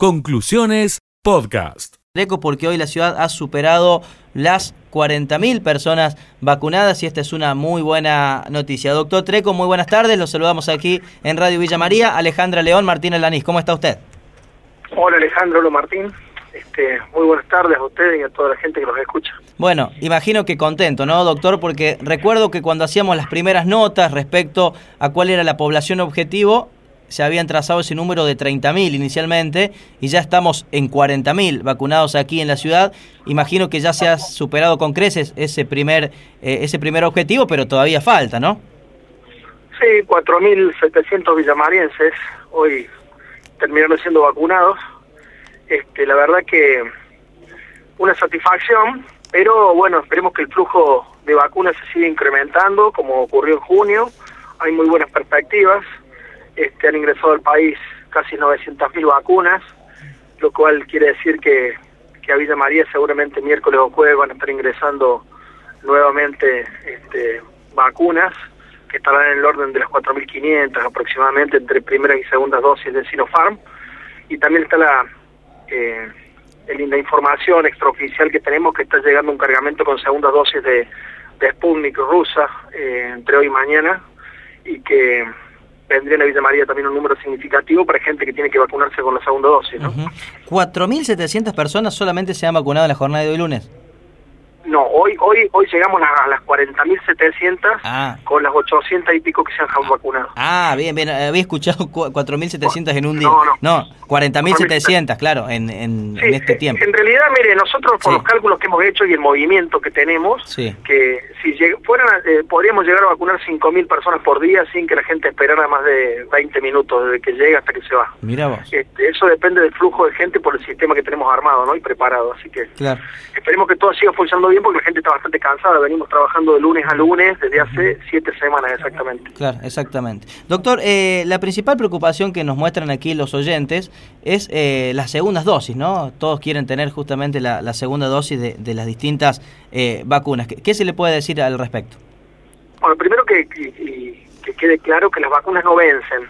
Conclusiones Podcast. porque hoy la ciudad ha superado las 40.000 personas vacunadas y esta es una muy buena noticia. Doctor Treco, muy buenas tardes. Los saludamos aquí en Radio Villa María. Alejandra León, Martín Lanís, ¿cómo está usted? Hola Alejandro, hola Martín. Este, muy buenas tardes a ustedes y a toda la gente que nos escucha. Bueno, imagino que contento, ¿no, doctor? Porque recuerdo que cuando hacíamos las primeras notas respecto a cuál era la población objetivo, se habían trazado ese número de 30.000 inicialmente y ya estamos en 40.000 vacunados aquí en la ciudad. Imagino que ya se ha superado con creces ese primer, eh, ese primer objetivo, pero todavía falta, ¿no? Sí, 4.700 villamarienses hoy terminaron siendo vacunados. Este, la verdad que una satisfacción, pero bueno, esperemos que el flujo de vacunas se siga incrementando como ocurrió en junio. Hay muy buenas perspectivas este, han ingresado al país casi 900.000 vacunas, lo cual quiere decir que, que a Villa María seguramente miércoles o jueves van a estar ingresando nuevamente este, vacunas que estarán en el orden de las 4.500 aproximadamente entre primeras y segundas dosis de Sinopharm. Y también está la, eh, información extraoficial que tenemos que está llegando un cargamento con segundas dosis de, de Sputnik rusa eh, entre hoy y mañana y que vendría en la Villa María también un número significativo para gente que tiene que vacunarse con la segunda dosis. ¿no? 4.700 personas solamente se han vacunado en la jornada de hoy lunes. No, hoy hoy hoy llegamos a las 40.700 ah. con las 800 y pico que se han ah. vacunado. Ah, bien, bien. Había escuchado 4.700 en un día. No, no. No, 40.700, claro, en, en, este tiempo. En realidad, mire, nosotros por los cálculos que hemos hecho y el movimiento que tenemos, que si fueran, eh, podríamos llegar a vacunar 5.000 personas por día sin que la gente esperara más de 20 minutos desde que llega hasta que se va. Mira vos. Este, eso depende del flujo de gente por el sistema que tenemos armado ¿no? y preparado. Así que claro. esperemos que todo siga funcionando bien porque la gente está bastante cansada. Venimos trabajando de lunes a lunes desde hace siete semanas exactamente. Claro, exactamente. Doctor, eh, la principal preocupación que nos muestran aquí los oyentes es eh, las segundas dosis, ¿no? Todos quieren tener justamente la, segunda dosis de, las distintas eh, vacunas. ¿Qué, se le puede decir al respecto? Bueno, primero que, que quede claro que las vacunas no vencen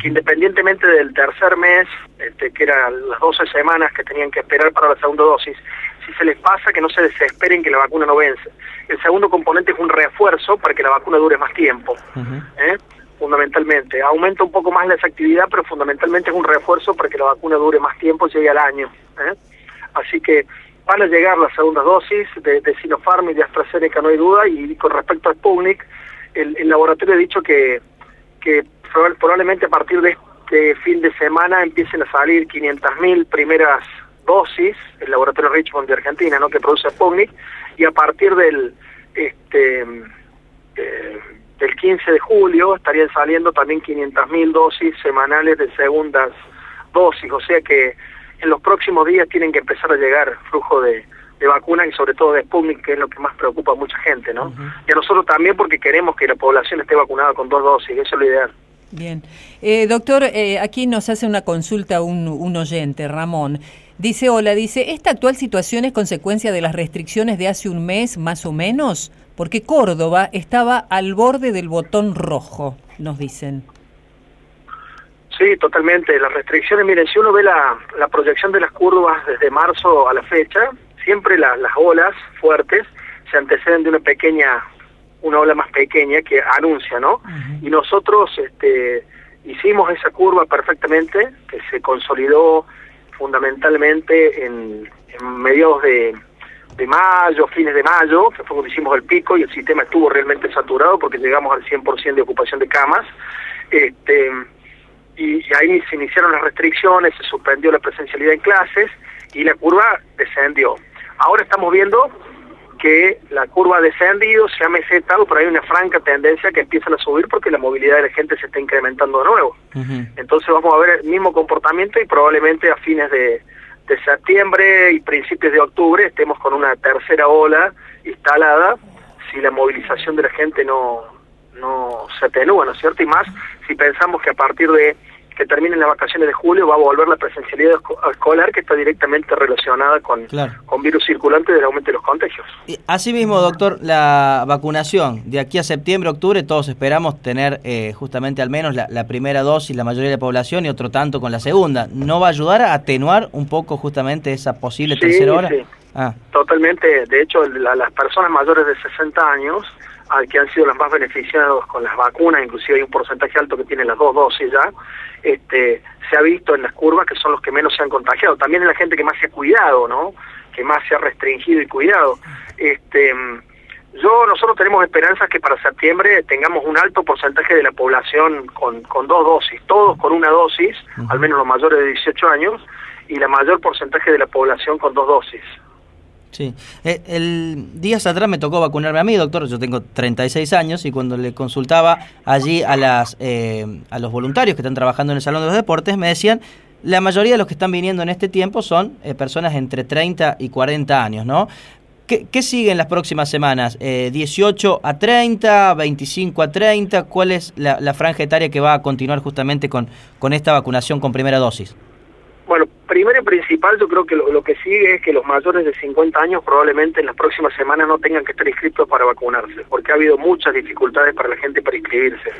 que independientemente del tercer mes, este, que eran las 12 semanas que tenían que esperar para la segunda dosis, si se les pasa que no se desesperen que la vacuna no vence. El segundo componente es un refuerzo para que la vacuna dure más tiempo, ¿eh? fundamentalmente. Aumenta un poco más la efectividad, pero fundamentalmente es un refuerzo para que la vacuna dure más tiempo, llegue al año. ¿eh? Así que van a llegar las segundas dosis de, de, Sinopharm y de AstraZeneca, no hay duda, y con respecto a Sputnik, el, laboratorio ha dicho que, que probablemente a partir de este fin de semana empiecen a salir 500.000 primeras dosis, el laboratorio Richmond de Argentina, ¿no? que produce Sputnik, y a partir del este eh, del 15 de julio estarían saliendo también 500.000 dosis semanales de segundas dosis, o sea que en los próximos días tienen que empezar a llegar flujo de, de vacunas y sobre todo de Sputnik, que es lo que más preocupa a mucha gente, ¿no? Y a nosotros también porque queremos que la población esté vacunada con dos dosis, eso es lo ideal. Bien. Eh, doctor, eh, aquí nos hace una consulta un, un oyente, Ramón. Dice, hola, dice, ¿esta actual situación es consecuencia de las restricciones de hace un mes más o menos? Porque Córdoba estaba al borde del botón rojo, nos dicen. Sí, totalmente. Las restricciones, miren, si uno ve la, la proyección de las curvas desde marzo a la fecha, siempre las olas fuertes se anteceden de una pequeña una ola más pequeña que anuncia, ¿no? Y nosotros este, hicimos esa curva perfectamente, que se consolidó fundamentalmente en, mediados de, mayo, fines de mayo, que fue cuando hicimos el pico y el sistema estuvo realmente saturado porque llegamos al 100% de ocupación de camas. Este, y, y, ahí se iniciaron las restricciones, se suspendió la presencialidad en clases y la curva descendió. Ahora estamos viendo que la curva ha descendido, se ha mesetado, pero hay una franca tendencia que empiezan a subir porque la movilidad de la gente se está incrementando de nuevo. Entonces vamos a ver el mismo comportamiento y probablemente a fines de, septiembre y principios de octubre estemos con una tercera ola instalada si la movilización de la gente no, no se atenúa, ¿no es cierto? Y más si pensamos que a partir de que terminen las vacaciones de julio va a volver la presencialidad escolar que está directamente relacionada con, con virus circulante del aumento de los contagios. Y asimismo, doctor, la vacunación de aquí a septiembre, octubre, todos esperamos tener eh, justamente al menos la, primera dosis, la mayoría de la población y otro tanto con la segunda. ¿No va a ayudar a atenuar un poco justamente esa posible tercera hora? Sí. Ah. Totalmente. De hecho, las personas mayores de 60 años que han sido las más beneficiadas con las vacunas, inclusive hay un porcentaje alto que tiene las dos dosis ya, este, se ha visto en las curvas que son los que menos se han contagiado. También es la gente que más se ha cuidado, ¿no? Que más se ha restringido y cuidado. Este, yo, nosotros tenemos esperanzas que para septiembre tengamos un alto porcentaje de la población con, con dos dosis, todos con una dosis, al menos los mayores de 18 años, y la mayor porcentaje de la población con dos dosis. Sí. Eh, el días atrás me tocó vacunarme a mí, doctor. Yo tengo 36 años y cuando le consultaba allí a, las, eh, a los voluntarios que están trabajando en el Salón de los Deportes, me decían, la mayoría de los que están viniendo en este tiempo son eh, personas entre 30 y 40 años, ¿no? ¿Qué, sigue en las próximas semanas? ¿18 a 30, 25 a 30? ¿Cuál es la, la franja etaria que va a continuar justamente con, con esta vacunación con primera dosis? Bueno, primero y principal yo creo que lo, que sigue es que los mayores de 50 años probablemente en las próximas semanas no tengan que estar inscritos para vacunarse, porque ha habido muchas dificultades para la gente para inscribirse.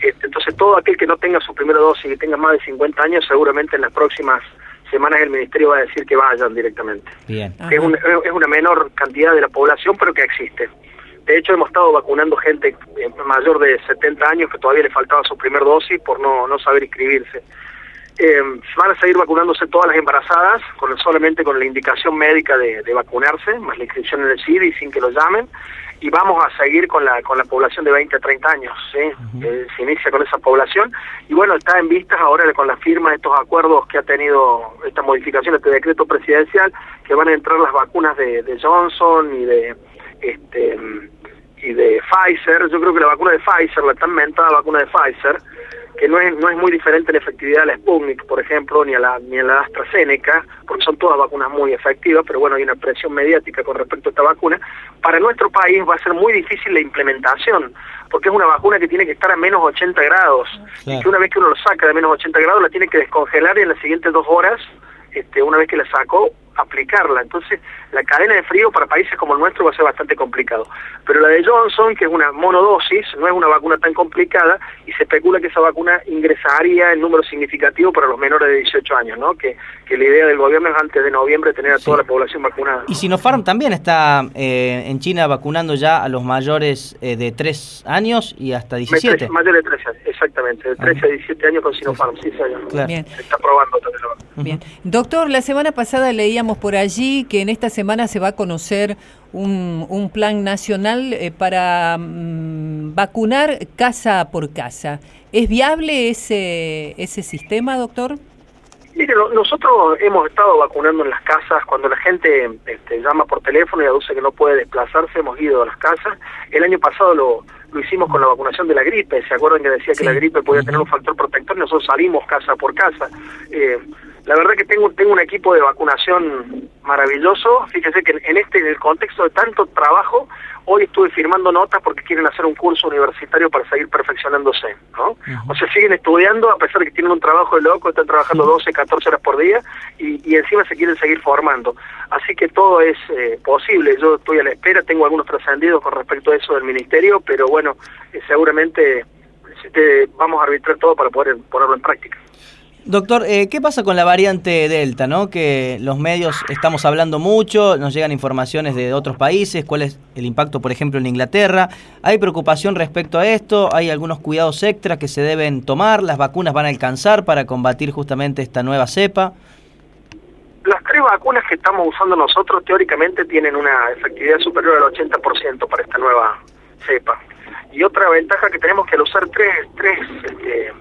Este, entonces todo aquel que no tenga su primera dosis y tenga más de 50 años seguramente en las próximas semanas el ministerio va a decir que vayan directamente. Bien. Es, es una menor cantidad de la población pero que existe. De hecho, hemos estado vacunando gente eh, mayor de 70 años que todavía le faltaba su primer dosis por no, no saber inscribirse. Eh, van a seguir vacunándose todas las embarazadas, con solamente con la indicación médica de, vacunarse, más la inscripción en el CIDI sin que lo llamen, y vamos a seguir con la, con la población de 20 a 30 años, ¿sí? Eh, se inicia con esa población, y bueno, está en vistas ahora con la firma de estos acuerdos que ha tenido esta modificación, este decreto presidencial, que van a entrar las vacunas de, de Johnson y de este y de Pfizer, yo creo que la vacuna de Pfizer, la tan mentada vacuna de Pfizer, que no es, no es muy diferente en efectividad a la Sputnik, por ejemplo, ni a la, ni a la AstraZeneca, porque son todas vacunas muy efectivas, pero bueno, hay una presión mediática con respecto a esta vacuna. Para nuestro país va a ser muy difícil la implementación, porque es una vacuna que tiene que estar a menos 80 grados, y que una vez que uno lo saca de menos 80 grados la tiene que descongelar y en las siguientes dos horas, este, una vez que la sacó, aplicarla. Entonces, la cadena de frío para países como el nuestro va a ser bastante complicado. Pero la de Johnson, que es una monodosis, no es una vacuna tan complicada y se especula que esa vacuna ingresaría en número significativo para los menores de 18 años, ¿no? Que, que la idea del gobierno es antes de noviembre tener a toda la población vacunada. Y Sinopharm también está eh, en China vacunando ya a los mayores eh, de 3 años y hasta 17. Mayores de 13 años, exactamente, de 13 a 17 años con Sinopharm, sí, Claro. Bien. Se está probando Bien. Doctor, la semana pasada leíamos por allí que en esta semana se va a conocer un, un plan nacional eh, para mm, vacunar casa por casa. ¿Es viable ese, ese sistema, doctor? Mire, nosotros hemos estado vacunando en las casas, cuando la gente este, llama por teléfono y aduce que no puede desplazarse, hemos ido a las casas. El año pasado lo, lo hicimos con la vacunación de la gripe, ¿se acuerdan que decía que la gripe podía tener un factor protector? Nosotros salimos casa por casa. Eh, la verdad que tengo, tengo un equipo de vacunación maravilloso. Fíjese que en este, en el contexto de tanto trabajo, hoy estuve firmando notas porque quieren hacer un curso universitario para seguir perfeccionándose, ¿no? O sea, siguen estudiando a pesar de que tienen un trabajo de loco, están trabajando 12, 14 horas por día y, y encima se quieren seguir formando. Así que todo es eh, posible. Yo estoy a la espera, tengo algunos trascendidos con respecto a eso del ministerio, pero bueno, eh, seguramente este, vamos a arbitrar todo para poder ponerlo en práctica. Doctor, eh, ¿qué pasa con la variante Delta? ¿no? Que los medios estamos hablando mucho, nos llegan informaciones de otros países, cuál es el impacto, por ejemplo, en Inglaterra. ¿Hay preocupación respecto a esto? ¿Hay algunos cuidados extras que se deben tomar? ¿Las vacunas van a alcanzar para combatir justamente esta nueva cepa? Las tres vacunas que estamos usando nosotros teóricamente tienen una efectividad superior al 80% para esta nueva cepa. Y otra ventaja que tenemos que al usar tres, tres este,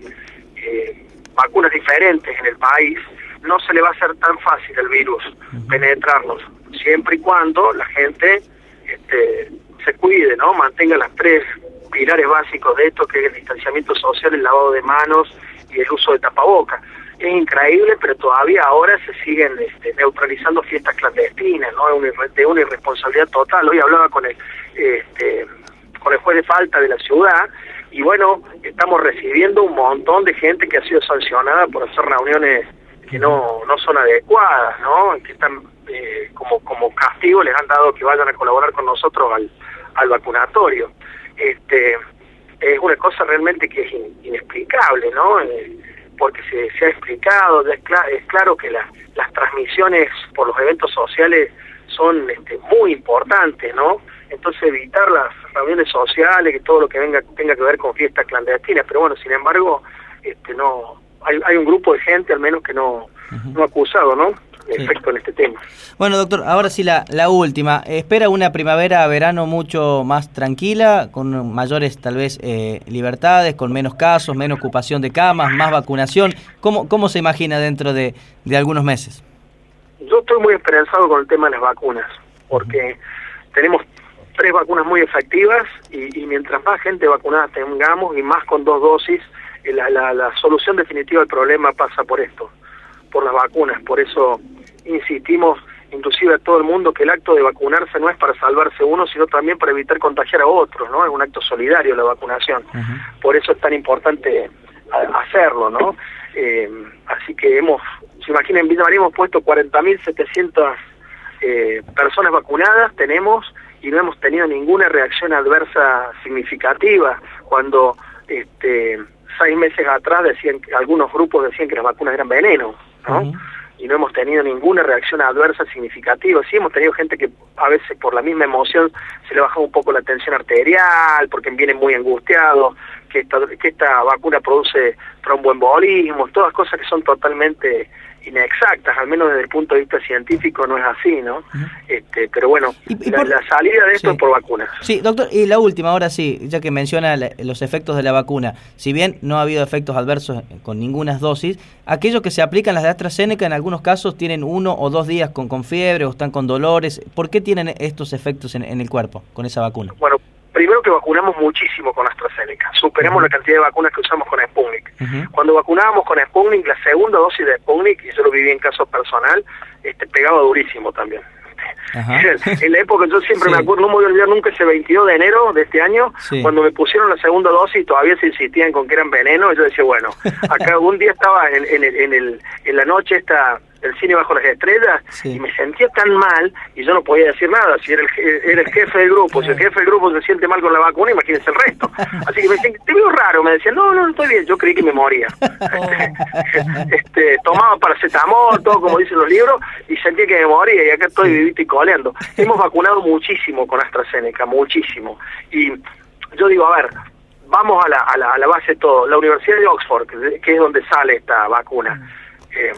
eh, vacunas diferentes en el país, no se le va a hacer tan fácil el virus penetrarnos, siempre y cuando la gente este, se cuide, ¿no? Mantenga las tres pilares básicos de esto, que es el distanciamiento social, el lavado de manos y el uso de tapabocas. Es increíble, pero todavía ahora se siguen este, neutralizando fiestas clandestinas, ¿no? De una irresponsabilidad total. Hoy hablaba con el, este, con el juez de falta de la ciudad y bueno, estamos recibiendo un montón de gente que ha sido sancionada por hacer reuniones que no, no son adecuadas, ¿no? Que están eh, como, como castigo les han dado que vayan a colaborar con nosotros al, al vacunatorio. Este, es una cosa realmente que es inexplicable, ¿no? Eh, porque se, ha explicado, es, es claro que las transmisiones por los eventos sociales son este, muy importantes, ¿no? Entonces evitar las reuniones sociales, que todo lo que venga tenga que ver con fiestas clandestinas, pero bueno, sin embargo, este, no, hay, hay un grupo de gente al menos que no, no ha acusado, ¿no? Efecto en este tema. Bueno, doctor, ahora sí la, la última. ¿Espera una primavera-verano mucho más tranquila, con mayores tal vez eh, libertades, con menos casos, menos ocupación de camas, más vacunación? ¿Cómo, cómo se imagina dentro de, de algunos meses? Yo estoy muy esperanzado con el tema de las vacunas, porque tenemos tres vacunas muy efectivas y, y, mientras más gente vacunada tengamos y más con dos dosis, la, la, la solución definitiva del problema pasa por esto, por las vacunas. Por eso insistimos inclusive a todo el mundo que el acto de vacunarse no es para salvarse uno, sino también para evitar contagiar a otros, ¿no? Es un acto solidario la vacunación. Uh -huh. Por eso es tan importante hacerlo, ¿no? Eh, así que hemos, se imaginen, en Villa María hemos puesto 40.700 eh, personas vacunadas, tenemos, y no hemos tenido ninguna reacción adversa significativa. Cuando este, seis meses atrás decían que algunos grupos decían que las vacunas eran veneno, ¿no? Uh -huh. Y no hemos tenido ninguna reacción adversa significativa. Sí hemos tenido gente que a veces por la misma emoción se le baja un poco la tensión arterial, porque vienen muy angustiados, que esta, que esta vacuna produce tromboembolismo, todas cosas que son totalmente inexactas, al menos desde el punto de vista científico no es así, ¿no? Uh -huh. este, pero bueno, y, y la, por... la, salida de esto sí. es por vacunas. Sí, doctor, y la última, ahora sí, ya que menciona los efectos de la vacuna, si bien no ha habido efectos adversos con ninguna dosis, aquellos que se aplican las de AstraZeneca en algunos casos tienen uno o dos días con, con fiebre o están con dolores, ¿por qué tienen estos efectos en, en el cuerpo con esa vacuna? Bueno, primero que vacunamos muchísimo con AstraZeneca, superamos uh -huh. la cantidad de vacunas que usamos con Sputnik. Uh -huh. Cuando vacunábamos con Sputnik, la segunda dosis de Sputnik, y yo lo viví en caso personal, este, pegaba durísimo también. en la época, yo siempre sí. me acuerdo, no me voy a olvidar nunca ese 22 de enero de este año, sí. cuando me pusieron la segunda dosis y todavía se insistían con que eran veneno, y yo decía, bueno, acá un día estaba en, en, el, en, el, en la noche esta el cine bajo las estrellas sí. y me sentía tan mal y yo no podía decir nada. Si era el, era el jefe del grupo si el jefe del grupo se siente mal con la vacuna imagínense el resto. Así que me decían te veo raro me decían no no no estoy bien yo creí que me moría. Este tomaba paracetamol todo como dicen los libros y sentía que me moría y acá estoy vivito y coleando. Hemos vacunado muchísimo con AstraZeneca muchísimo. Y yo digo a ver vamos a la, a la, a la base de todo. La Universidad de Oxford que es donde sale esta vacuna. Eh,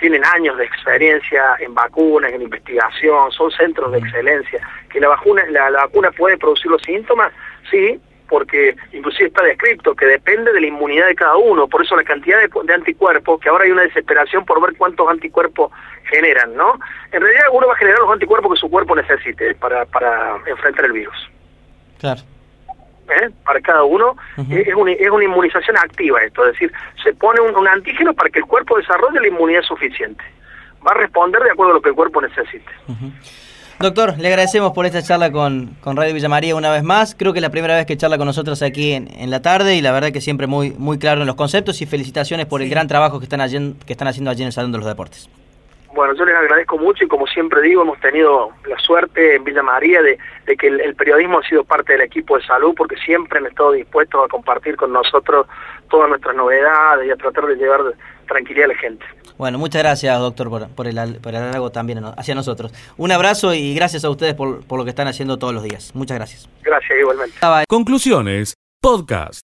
tienen años de experiencia en vacunas, en investigación, son centros de excelencia. Que la vacuna, la, la vacuna puede producir los síntomas, sí, porque inclusive está descrito que depende de la inmunidad de cada uno, por eso la cantidad de, de, anticuerpos, que ahora hay una desesperación por ver cuántos anticuerpos generan, ¿no? En realidad uno va a generar los anticuerpos que su cuerpo necesite para, para enfrentar el virus. Claro. ¿Eh? para cada uno, uh -huh. es, una, es una inmunización activa esto, es decir, se pone un, un, antígeno para que el cuerpo desarrolle la inmunidad suficiente. Va a responder de acuerdo a lo que el cuerpo necesite. Uh -huh. Doctor, le agradecemos por esta charla con, con Radio Villa María una vez más. Creo que es la primera vez que charla con nosotros aquí en, en la tarde y la verdad que siempre muy, muy claro en los conceptos y felicitaciones por sí. el gran trabajo que están, allí, que están haciendo allí en el Salón de los Deportes. Bueno, yo les agradezco mucho y como siempre digo, hemos tenido la suerte en Villa María de, de que el, el, periodismo ha sido parte del equipo de salud porque siempre han estado dispuestos a compartir con nosotros todas nuestras novedades y a tratar de llevar tranquilidad a la gente. Bueno, muchas gracias, doctor, por, por, el, por el halago también hacia nosotros. Un abrazo y gracias a ustedes por, por lo que están haciendo todos los días. Muchas gracias. Gracias, igualmente. Conclusiones, podcast.